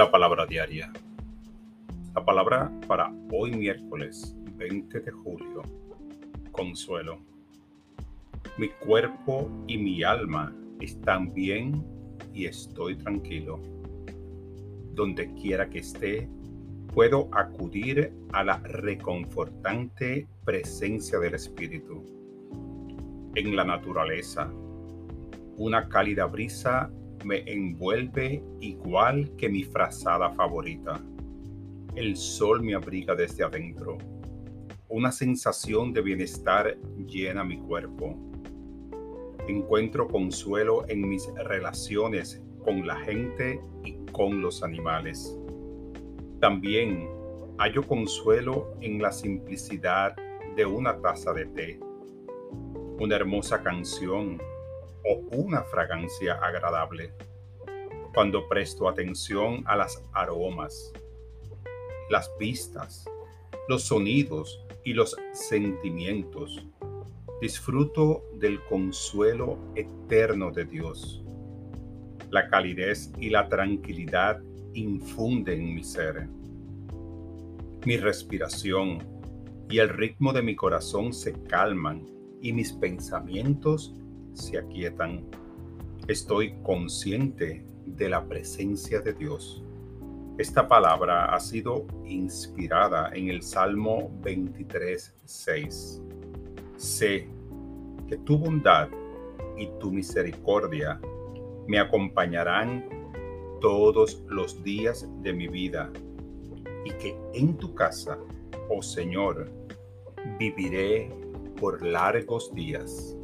La palabra diaria. La palabra para hoy miércoles 20 de julio. Consuelo. Mi cuerpo y mi alma están bien y estoy tranquilo. Donde quiera que esté, puedo acudir a la reconfortante presencia del Espíritu. En la naturaleza, una cálida brisa me envuelve igual que mi frazada favorita. El sol me abriga desde adentro. Una sensación de bienestar llena mi cuerpo. Encuentro consuelo en mis relaciones con la gente y con los animales. También hallo consuelo en la simplicidad de una taza de té, una hermosa canción o una fragancia agradable. Cuando presto atención a las aromas, las vistas, los sonidos y los sentimientos, disfruto del consuelo eterno de Dios. La calidez y la tranquilidad infunden mi ser. Mi respiración y el ritmo de mi corazón se calman y mis pensamientos se aquietan. Estoy consciente de la presencia de Dios. Esta palabra ha sido inspirada en el Salmo 23, 6. Sé que tu bondad y tu misericordia me acompañarán todos los días de mi vida y que en tu casa, oh Señor, viviré por largos días.